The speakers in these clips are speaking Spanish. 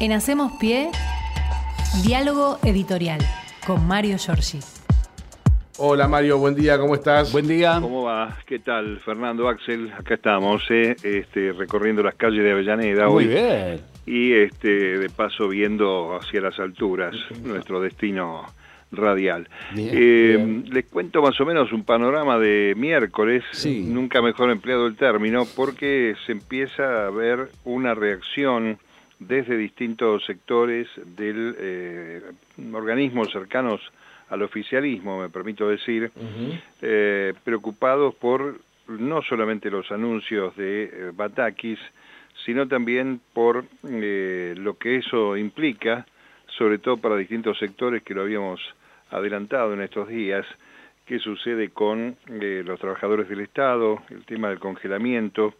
En Hacemos Pie, diálogo editorial con Mario Giorgi. Hola Mario, buen día, ¿cómo estás? Buen día. ¿Cómo va? ¿Qué tal? Fernando Axel, acá estamos, eh, este, recorriendo las calles de Avellaneda Muy hoy. bien. Y este, de paso viendo hacia las alturas nuestro destino radial. Bien, Eh, bien. Les cuento más o menos un panorama de miércoles, Sí. nunca mejor empleado el término, porque se empieza a ver una reacción desde distintos sectores del eh, organismos cercanos al oficialismo, me permito decir, eh, preocupados por no solamente los anuncios de eh, Batakis, sino también por eh, lo que eso implica, sobre todo para distintos sectores que lo habíamos adelantado en estos días, qué sucede con eh, los trabajadores del Estado, el tema del congelamiento,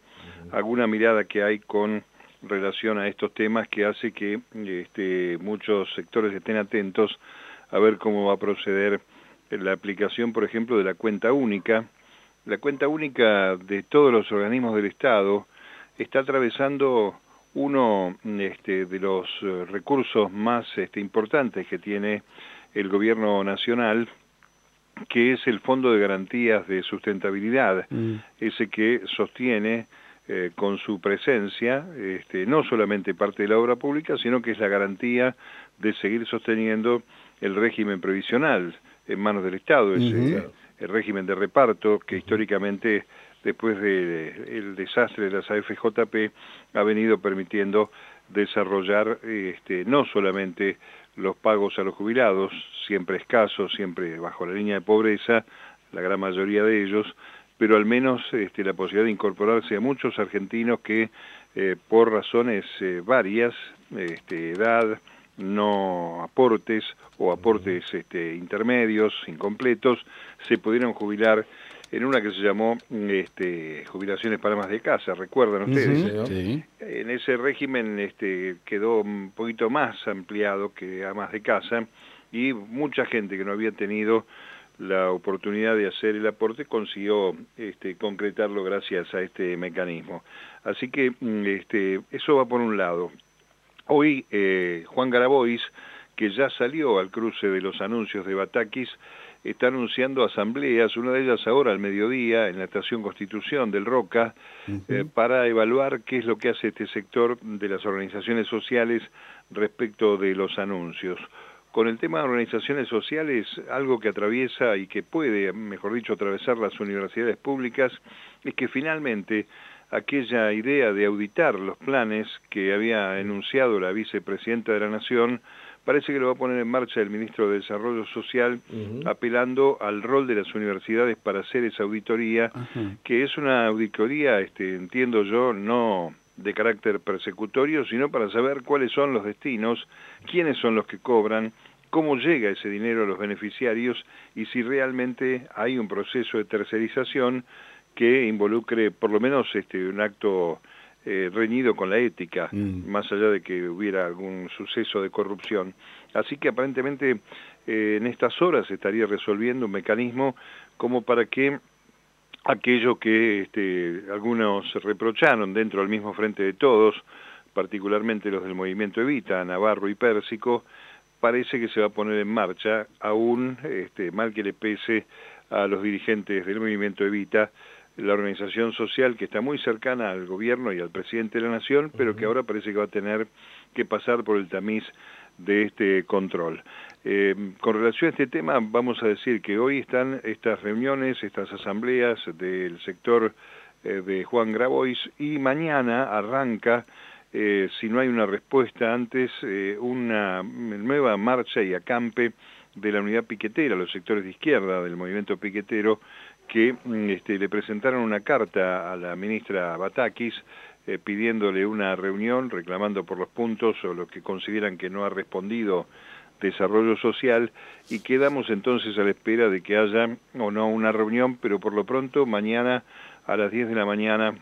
alguna mirada que hay con relación a estos temas que hace que este, muchos sectores estén atentos a ver cómo va a proceder la aplicación, por ejemplo, de la cuenta única. La cuenta única de todos los organismos del Estado está atravesando uno este, de los eh, recursos más este, importantes que tiene el gobierno nacional, que es el Fondo de Garantías de Sustentabilidad, Mm. ese que sostiene eh, con su presencia este, no solamente parte de la obra pública, sino que es la garantía de seguir sosteniendo el régimen previsional en manos del Estado, ese, el régimen de reparto que históricamente después del desastre de las AFJP ha venido permitiendo desarrollar este, no solamente los pagos a los jubilados, siempre escasos, siempre bajo la línea de pobreza, la gran mayoría de ellos, pero al menos este, la posibilidad de incorporarse a muchos argentinos que eh, por razones eh, varias, este, edad, no aportes o aportes este, intermedios, incompletos, se pudieron jubilar en una que se llamó este, jubilaciones para más de casa, recuerdan ustedes. Ujú, Sí. En ese régimen este, quedó un poquito más ampliado que a más de casa y mucha gente que no había tenido la oportunidad de hacer el aporte consiguió este, concretarlo gracias a este mecanismo. Así que mm, este, eso va por un lado. Hoy eh, Juan Grabois, que ya salió al cruce de los anuncios de Batakis, está anunciando asambleas, una de ellas ahora al mediodía en la estación Constitución del Roca, eh, para evaluar qué es lo que hace este sector de las organizaciones sociales respecto de los anuncios. Con el tema de organizaciones sociales, algo que atraviesa y que puede, mejor dicho, atravesar las universidades públicas, es que finalmente aquella idea de auditar los planes que había enunciado la vicepresidenta de la Nación, parece que lo va a poner en marcha el ministro de Desarrollo Social, apelando al rol de las universidades para hacer esa auditoría, que es una auditoría, este, entiendo yo, no de carácter persecutorio, sino para saber cuáles son los destinos, quiénes son los que cobran, cómo llega ese dinero a los beneficiarios y si realmente hay un proceso de tercerización que involucre por lo menos este, un acto eh, reñido con la ética, Mm. más allá de que hubiera algún suceso de corrupción. Así que aparentemente eh, en estas horas se estaría resolviendo un mecanismo como para que aquello que este, algunos reprocharon dentro del mismo frente de todos, particularmente los del movimiento Evita, Navarro y Pérsico, parece que se va a poner en marcha, aún este, mal que le pese a los dirigentes del movimiento Evita, la organización social que está muy cercana al gobierno y al presidente de la nación, pero que ahora parece que va a tener que pasar por el tamiz de este control. Eh, con relación a este tema, vamos a decir que hoy están estas reuniones, estas asambleas del sector eh, de Juan Grabois y mañana arranca, eh, si no hay una respuesta antes, una nueva marcha y acampe de la unidad piquetera, los sectores de izquierda del movimiento piquetero, que mm, este, le presentaron una carta a la ministra Batakis pidiéndole una reunión, reclamando por los puntos o lo que consideran que no ha respondido desarrollo social y quedamos entonces a la espera de que haya o no una reunión, pero por lo pronto mañana a las 10 de la mañana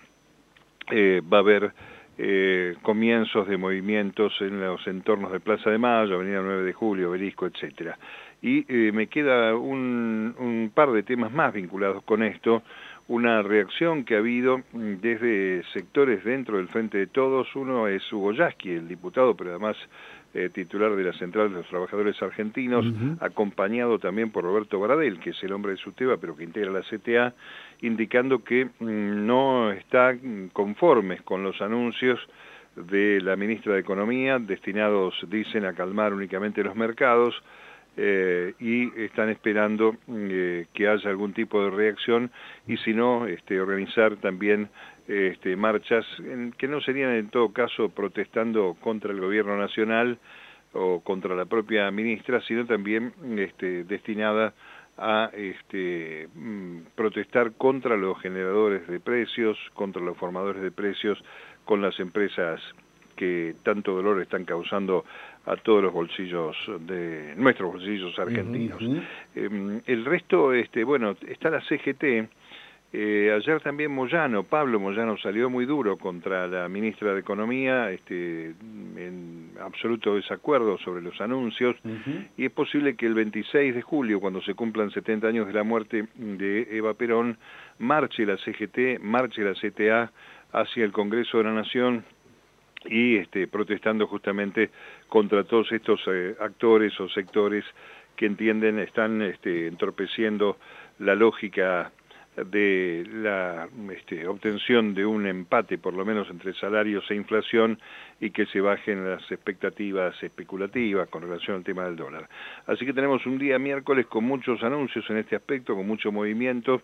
eh, va a haber eh, comienzos de movimientos en los entornos de Plaza de Mayo, Avenida 9 de Julio, Obelisco, etcétera. Y eh, me queda un, un par de temas más vinculados con esto. Una reacción que ha habido desde sectores dentro del Frente de Todos. Uno es Hugo Yasky, el diputado, pero además eh, titular de la Central de los Trabajadores Argentinos, acompañado también por Roberto Baradel, que es el hombre de SUTEBA, pero que integra la CTA, indicando que mm, no está conformes con los anuncios de la ministra de Economía, destinados, dicen, a calmar únicamente los mercados, eh, y están esperando eh, que haya algún tipo de reacción y si no, este, organizar también este, marchas que no serían en todo caso protestando contra el gobierno nacional o contra la propia ministra, sino también este, destinada a este, mm, protestar contra los generadores de precios, contra los formadores de precios, con las empresas que tanto dolor están causando a todos los bolsillos de nuestros bolsillos argentinos. Em, el resto, este, bueno, está la CGT, eh, ayer también Moyano, Pablo Moyano salió muy duro contra la ministra de Economía, este, en absoluto desacuerdo sobre los anuncios, y es posible que el 26 de julio, cuando se cumplan 70 años de la muerte de Eva Perón, marche la CGT, marche la CTA hacia el Congreso de la Nación y este, protestando justamente contra todos estos eh, actores o sectores que entienden están este, entorpeciendo la lógica de la este, obtención de un empate, por lo menos entre salarios e inflación, y que se bajen las expectativas especulativas con relación al tema del dólar. Así que tenemos un día miércoles con muchos anuncios en este aspecto, con mucho movimiento,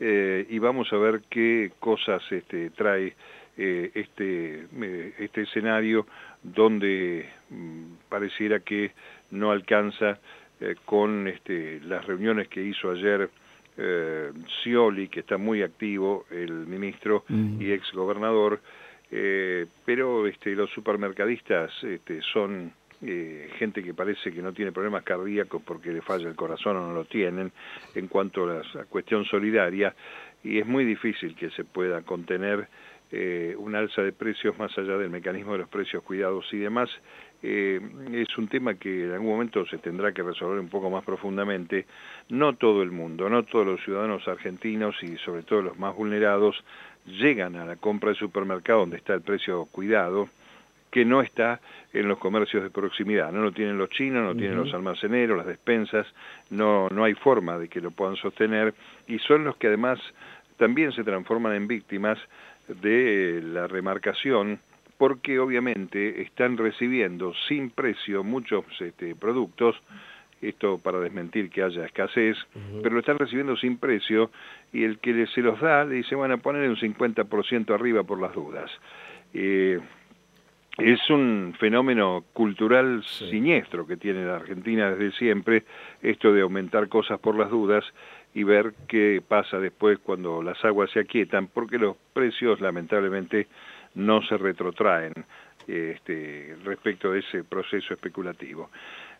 eh, y vamos a ver qué cosas este, trae eh, este, eh, este escenario donde mm, pareciera que no alcanza con este, las reuniones que hizo ayer eh, Scioli, que está muy activo, el ministro y ex gobernador, eh, pero este, los supermercadistas este, son eh, gente que parece que no tiene problemas cardíacos porque le falla el corazón o no lo tienen en cuanto a la cuestión solidaria y es muy difícil que se pueda contener eh, un alza de precios más allá del mecanismo de los precios cuidados y demás eh, es un tema que en algún momento se tendrá que resolver un poco más profundamente. No todo el mundo, no todos los ciudadanos argentinos y sobre todo los más vulnerados llegan a la compra de supermercado donde está el precio cuidado, que no está en los comercios de proximidad. No lo tienen los chinos, no tienen los almaceneros, las despensas, no, no hay forma de que lo puedan sostener y son los que además también se transforman en víctimas de la remarcación porque obviamente están recibiendo sin precio muchos este, productos, esto para desmentir que haya escasez, pero lo están recibiendo sin precio y el que se los da le dice, bueno, ponerle un 50% arriba por las dudas. Eh, es un fenómeno cultural siniestro que tiene la Argentina desde siempre, esto de aumentar cosas por las dudas y ver qué pasa después cuando las aguas se aquietan, porque los precios lamentablemente no se retrotraen este, respecto de ese proceso especulativo.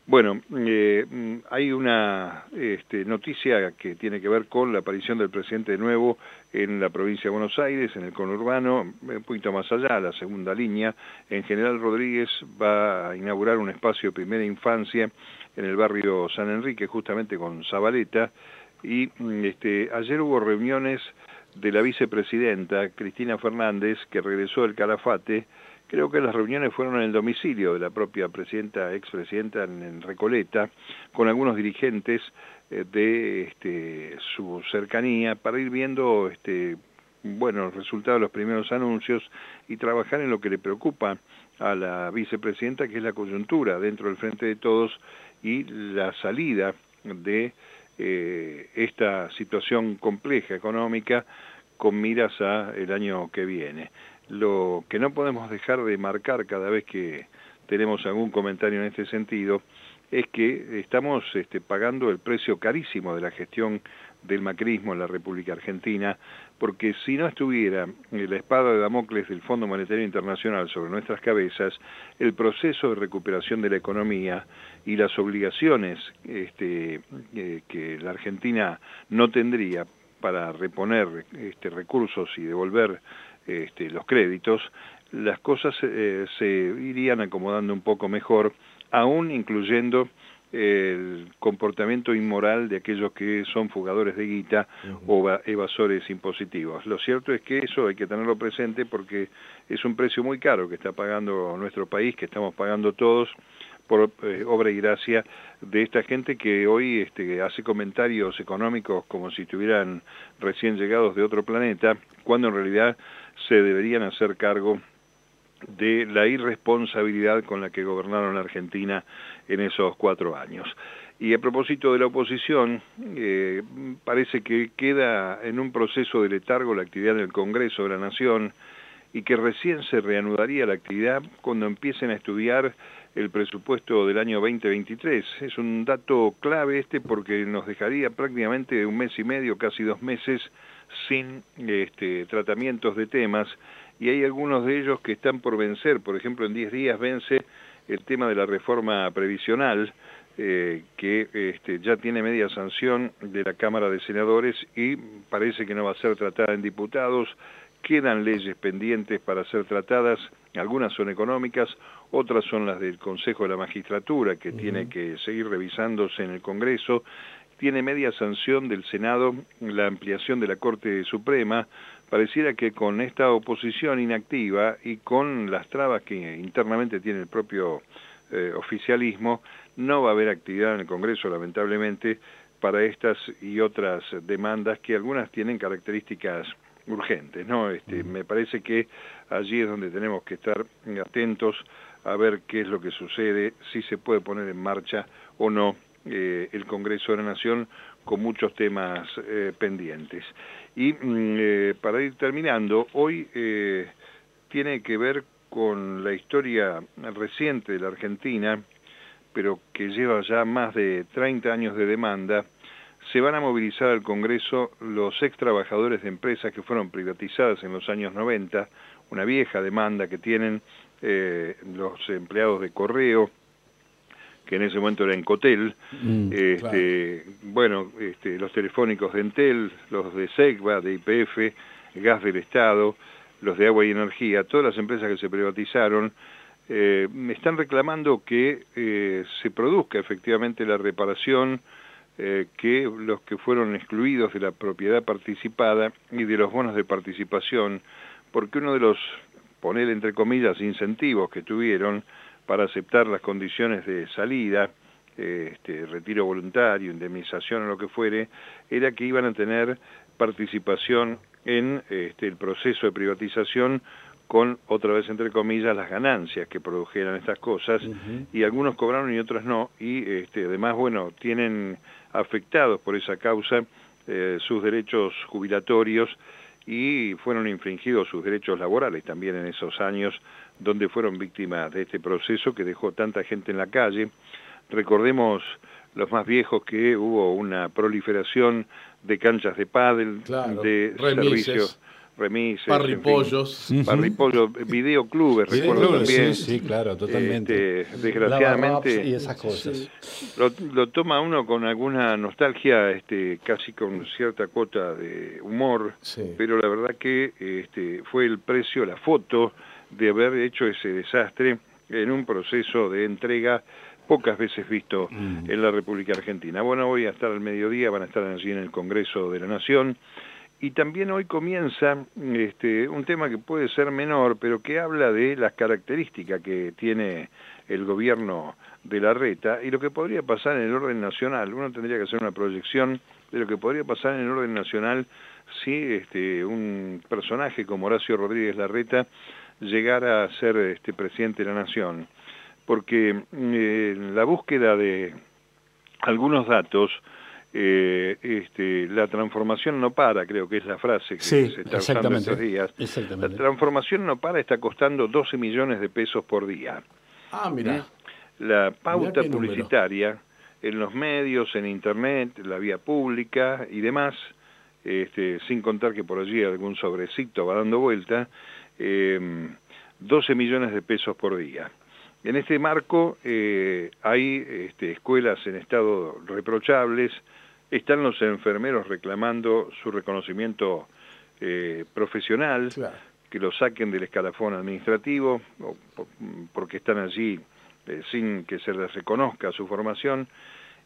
Bueno, eh, hay una este, noticia que tiene que ver con la aparición del presidente de nuevo en la provincia de Buenos Aires, en el conurbano, un poquito más allá, la segunda línea. En General Rodríguez va a inaugurar un espacio de primera infancia en el barrio San Enrique, justamente con Zabaleta. Y este, ayer hubo reuniones de la vicepresidenta Cristina Fernández, que regresó del Calafate, creo que las reuniones fueron en el domicilio de la propia presidenta, expresidenta en, Recoleta, con algunos dirigentes eh, de este, su cercanía, para ir viendo este, bueno, los resultados de los primeros anuncios y trabajar en lo que le preocupa a la vicepresidenta, que es la coyuntura dentro del Frente de Todos y la salida de eh, esta situación compleja económica con miras a el año que viene. Lo que no podemos dejar de marcar cada vez que tenemos algún comentario en este sentido es que estamos este, pagando el precio carísimo de la gestión del macrismo en la República Argentina, porque si no estuviera la espada de Damocles del Fondo Monetario Internacional sobre nuestras cabezas, el proceso de recuperación de la economía y las obligaciones este, eh, que la Argentina no tendría para reponer este, recursos y devolver este, los créditos, las cosas eh, se irían acomodando un poco mejor, aún incluyendo el comportamiento inmoral de aquellos que son fugadores de guita o evasores impositivos. Lo cierto es que eso hay que tenerlo presente porque es un precio muy caro que está pagando nuestro país, que estamos pagando todos por eh, obra y gracia de esta gente que hoy este, hace comentarios económicos como si estuvieran recién llegados de otro planeta, cuando en realidad se deberían hacer cargo de la irresponsabilidad con la que gobernaron la Argentina en esos cuatro años. Y a propósito de la oposición, eh, parece que queda en un proceso de letargo la actividad del Congreso de la Nación y que recién se reanudaría la actividad cuando empiecen a estudiar el presupuesto del año 2023. Es un dato clave este porque nos dejaría prácticamente un mes y medio, casi dos meses, sin este, tratamientos de temas y hay algunos de ellos que están por vencer. Por ejemplo, en 10 días vence el tema de la reforma previsional, eh, que este, ya tiene media sanción de la Cámara de Senadores y parece que no va a ser tratada en diputados. Quedan leyes pendientes para ser tratadas, algunas son económicas, otras son las del Consejo de la Magistratura, que tiene que seguir revisándose en el Congreso. Tiene media sanción del Senado la ampliación de la Corte Suprema, pareciera que con esta oposición inactiva y con las trabas que internamente tiene el propio eh, oficialismo, no va a haber actividad en el Congreso, lamentablemente, para estas y otras demandas que algunas tienen características urgentes. ¿no? Este, me parece que allí es donde tenemos que estar atentos a ver qué es lo que sucede, si se puede poner en marcha o no eh, el Congreso de la Nación con muchos temas eh, pendientes. Y mm, eh, para ir terminando, hoy eh, tiene que ver con la historia reciente de la Argentina, pero que lleva ya más de 30 años de demanda, se van a movilizar al Congreso los ex trabajadores de empresas que fueron privatizadas en los años 90, una vieja demanda que tienen los empleados de correo, que en ese momento era Encotel, mm, este, bueno, este, los telefónicos de Entel, los de SEGBA, de IPF, Gas del Estado, los de Agua y Energía, todas las empresas que se privatizaron, eh, están reclamando que eh, se produzca efectivamente la reparación eh, que los que fueron excluidos de la propiedad participada y de los bonos de participación, porque uno de los, poner entre comillas, incentivos que tuvieron, para aceptar las condiciones de salida, este, retiro voluntario, indemnización o lo que fuere, era que iban a tener participación en este, el proceso de privatización con, otra vez entre comillas, las ganancias que produjeran estas cosas, y algunos cobraron y otros no, y este, además, bueno, tienen afectados por esa causa eh, sus derechos jubilatorios y fueron infringidos sus derechos laborales también en esos años donde fueron víctimas de este proceso que dejó tanta gente en la calle. Recordemos los más viejos que hubo una proliferación de canchas de pádel, de servicios remises, parripollos, parripollos, videoclubes, recuerdo también. Sí, claro, totalmente. Este, desgraciadamente y esas cosas. Lo, toma uno con alguna nostalgia, este, casi con cierta cuota de humor, pero la verdad que este, fue el precio, la foto de haber hecho ese desastre en un proceso de entrega pocas veces visto mm. en la República Argentina. Bueno, voy a estar al mediodía, van a estar allí en el Congreso de la Nación. Y también hoy comienza este, un tema que puede ser menor, pero que habla de las características que tiene el gobierno de la reta y lo que podría pasar en el orden nacional. Uno tendría que hacer una proyección de lo que podría pasar en el orden nacional si este, un personaje como Horacio Rodríguez Larreta llegara a ser este, presidente de la nación. Porque eh, la búsqueda de algunos datos, eh, este, la transformación no para, creo que es la frase que se está usando estos días. La transformación no para, está costando 12 millones de pesos por día. Ah, mira. La pauta publicitaria en los medios, en internet, la vía pública y demás, este, sin contar que por allí algún sobrecito va dando vuelta, eh, 12 millones de pesos por día. En este marco eh, hay este, escuelas en estado reprochables, están los enfermeros reclamando su reconocimiento eh, profesional, que lo saquen del escalafón administrativo, porque están allí sin que se les reconozca su formación.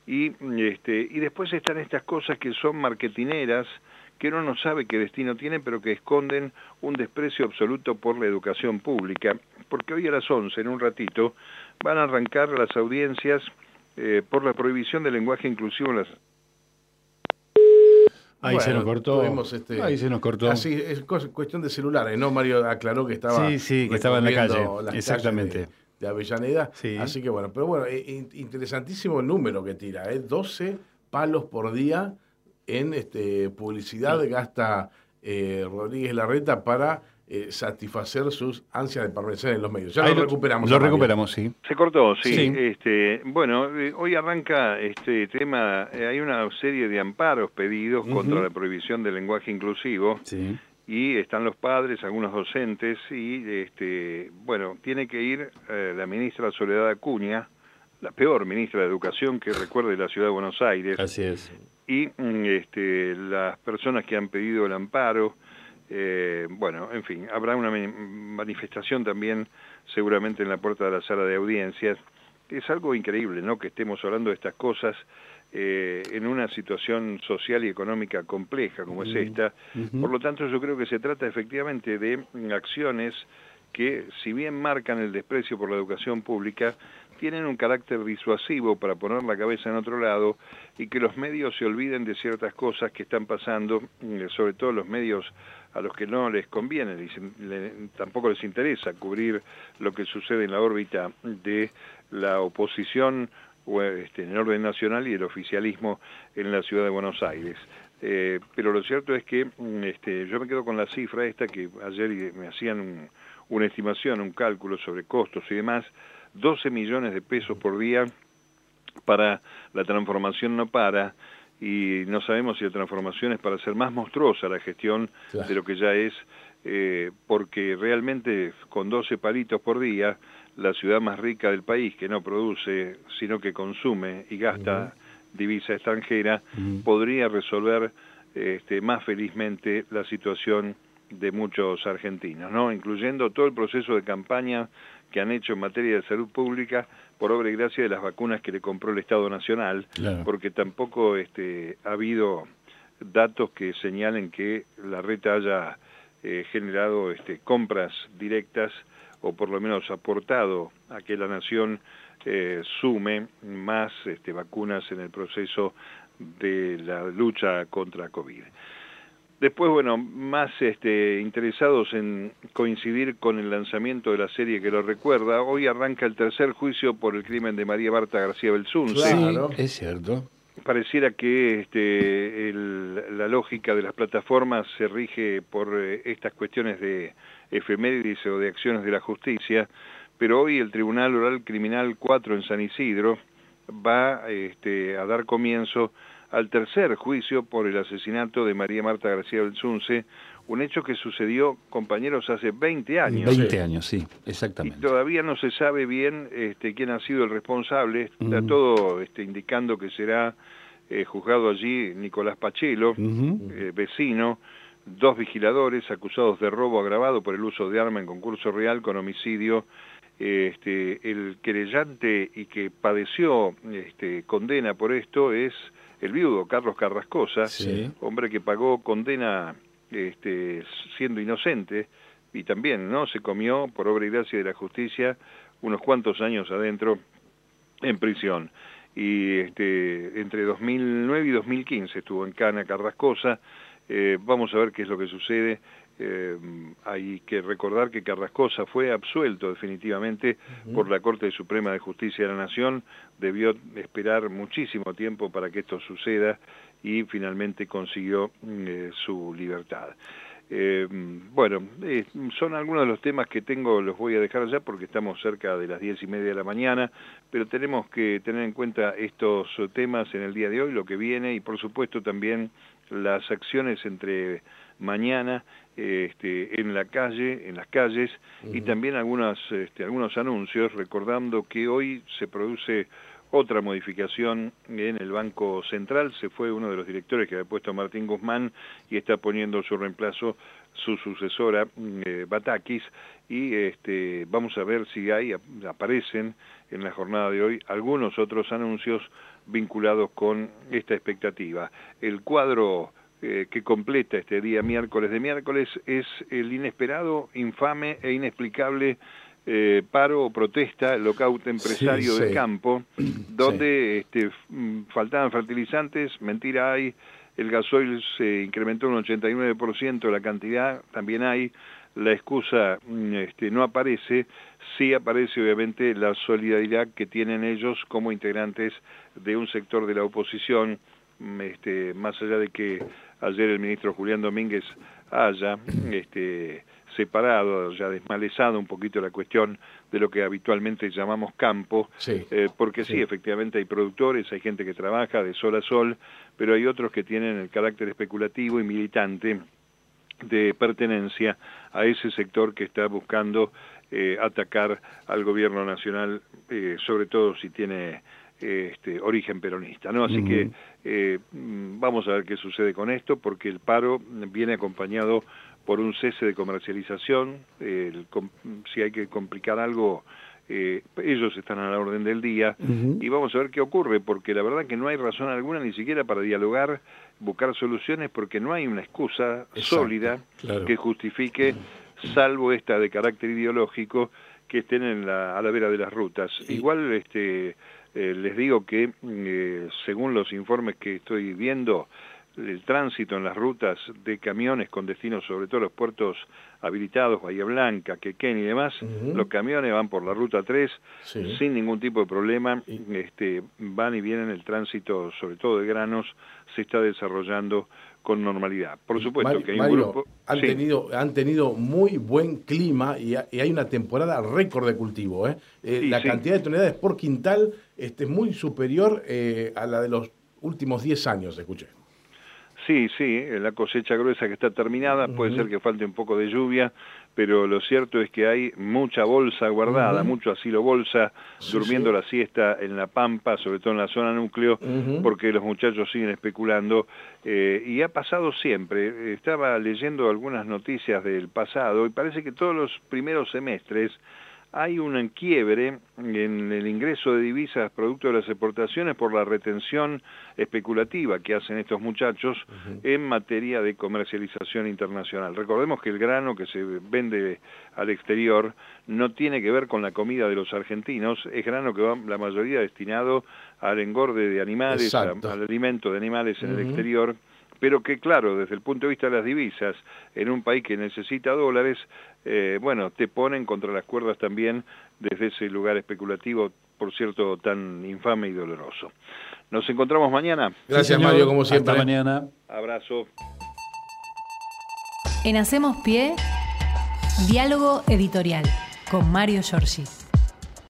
Y, este, y después están estas cosas que son marketineras, que uno no sabe qué destino tienen, pero que esconden un desprecio absoluto por la educación pública. Porque hoy a las 11, en un ratito, van a arrancar las audiencias eh, por la prohibición del lenguaje inclusivo en las Ahí se nos cortó. Este, Ahí se nos cortó. Así, es cuestión de celulares, ¿no? Mario aclaró que estaba. Sí, sí, que estaba en la calle. Exactamente. De, Avellaneda. Así que bueno, pero bueno, eh, interesantísimo el número que tira, ¿eh? 12 palos por día en este, publicidad gasta eh, Rodríguez Larreta para eh, satisfacer sus ansias de permanecer en los medios. Ya lo, recuperamos. Lo recuperamos, sí. Se cortó, sí. Este, bueno, eh, hoy arranca este tema, eh, hay una serie de amparos pedidos contra la prohibición del lenguaje inclusivo. Sí. Y están los padres, algunos docentes, y este, bueno, tiene que ir la ministra Soledad Acuña, la peor ministra de Educación que recuerde la ciudad de Buenos Aires. Así es. Y mm, este, las personas que han pedido el amparo, eh, bueno, en fin, habrá una manifestación también seguramente en la puerta de la sala de audiencias. Es algo increíble, ¿no? Que estemos hablando de estas cosas eh, en una situación social y económica compleja como es esta. Por lo tanto, yo creo que se trata efectivamente de acciones que, si bien marcan el desprecio por la educación pública, tienen un carácter disuasivo para poner la cabeza en otro lado y que los medios se olviden de ciertas cosas que están pasando, eh, sobre todo los medios a los que no les conviene, tampoco les interesa cubrir lo que sucede en la órbita de la oposición este, en el orden nacional y el oficialismo en la ciudad de Buenos Aires. Eh, pero lo cierto es que mm, este, yo me quedo con la cifra esta que ayer me hacían una estimación, un cálculo sobre costos y demás, 12 millones de pesos por día para la transformación no para y no sabemos si la transformación es para hacer más monstruosa la gestión de lo que ya es, eh, porque realmente con 12 palitos por día, la ciudad más rica del país, que no produce, sino que consume y gasta divisa extranjera, podría resolver este, más felizmente la situación de muchos argentinos, ¿no? incluyendo todo el proceso de campaña que han hecho en materia de salud pública por obra y gracia de las vacunas que le compró el Estado Nacional, porque tampoco este, ha habido datos que señalen que la reta haya eh, generado este, compras directas o por lo menos aportado a que la nación eh, sume más este, vacunas en el proceso de la lucha contra COVID. Después, bueno, más este, interesados en coincidir con el lanzamiento de la serie que lo recuerda, hoy arranca el tercer juicio por el crimen de María Barta García Belsunce. Claro, es cierto. Pareciera que este, la lógica de las plataformas se rige por eh, estas cuestiones de efemérides o de acciones de la justicia, pero hoy el Tribunal Oral Criminal 4 en San Isidro va este, a dar comienzo al tercer juicio por el asesinato de María Marta García Belsunce, un hecho que sucedió, compañeros, hace 20 años. 20 años, sí, exactamente. Y todavía no se sabe bien este, quién ha sido el responsable, está todo este, indicando que será eh, juzgado allí Nicolás Pachelo, eh, vecino, dos vigiladores acusados de robo agravado por el uso de arma en concurso real con homicidio, este, el querellante y que padeció este, condena por esto es el viudo Carlos Carrascosa, hombre que pagó condena este, siendo inocente y también no se comió por obra y gracia de la justicia unos cuantos años adentro en prisión. Y este, entre 2009 y 2015 estuvo en Cana Carrascosa. Eh, vamos a ver qué es lo que sucede eh, hay que recordar que Carrascosa fue absuelto definitivamente por la Corte Suprema de Justicia de la Nación, debió esperar muchísimo tiempo para que esto suceda y finalmente consiguió eh, su libertad. Eh, bueno, eh, son algunos de los temas que tengo, los voy a dejar ya porque estamos cerca de las diez y media de la mañana, pero tenemos que tener en cuenta estos temas en el día de hoy, lo que viene y por supuesto también las acciones entre mañana este, en la calle, en las calles, y también algunas, este, algunos anuncios, recordando que hoy se produce otra modificación en el Banco Central, se fue uno de los directores que había puesto Martín Guzmán y está poniendo su reemplazo su sucesora eh, Batakis. Y este, vamos a ver si hay aparecen en la jornada de hoy algunos otros anuncios vinculados con esta expectativa. El cuadro eh, que completa este día miércoles de miércoles es el inesperado, infame e inexplicable eh, paro o protesta, lockout empresario del campo, donde este, mm, faltaban fertilizantes, mentira hay, el gasoil se incrementó un 89% la cantidad, también hay, la excusa mm, este, no aparece, sí aparece obviamente la solidaridad que tienen ellos como integrantes de un sector de la oposición, este, más allá de que ayer el ministro Julián Domínguez haya este, separado, ya desmalezado un poquito la cuestión de lo que habitualmente llamamos campo, eh, porque sí. efectivamente hay productores, hay gente que trabaja de sol a sol, pero hay otros que tienen el carácter especulativo y militante de pertenencia a ese sector que está buscando eh, atacar al gobierno nacional, eh, sobre todo si tiene este, origen peronista, ¿no? Así que eh, vamos a ver qué sucede con esto, porque el paro viene acompañado por un cese de comercialización, si hay que complicar algo, eh, ellos están a la orden del día, y vamos a ver qué ocurre, porque la verdad que no hay razón alguna ni siquiera para dialogar, buscar soluciones, porque no hay una excusa sólida que justifique, salvo esta de carácter ideológico, que estén en la, a la vera de las rutas. Igual este eh, les digo que eh, según los informes que estoy viendo, el tránsito en las rutas de camiones con destino sobre todo los puertos habilitados, Bahía Blanca, Quequén y demás, los camiones van por la ruta 3 sin ningún tipo de problema, este, van y vienen el tránsito sobre todo de granos, se está desarrollando con normalidad. Por supuesto que hay un grupo... Han, tenido, han tenido muy buen clima y, hay una temporada récord de cultivo. ¿eh? eh la cantidad de toneladas por quintal este, es muy superior eh, a la de los últimos 10 años, escuché. Sí, sí, la cosecha gruesa que está terminada, puede ser que falte un poco de lluvia, pero lo cierto es que hay mucha bolsa guardada, mucho asilo bolsa, durmiendo la siesta en la pampa, sobre todo en la zona núcleo, porque los muchachos siguen especulando, eh, y ha pasado siempre. Estaba leyendo algunas noticias del pasado y parece que todos los primeros semestres hay un quiebre en el ingreso de divisas producto de las exportaciones por la retención especulativa que hacen estos muchachos en materia de comercialización internacional. Recordemos que el grano que se vende al exterior no tiene que ver con la comida de los argentinos, es grano que va la mayoría destinado al engorde de animales, al alimento de animales en el exterior pero que claro, desde el punto de vista de las divisas, en un país que necesita dólares, eh, bueno, te ponen contra las cuerdas también desde ese lugar especulativo, por cierto, tan infame y doloroso. Nos encontramos mañana. Gracias, Mario, como siempre. Hasta mañana. Abrazo. En Hacemos Pie, diálogo editorial con Mario Giorgi.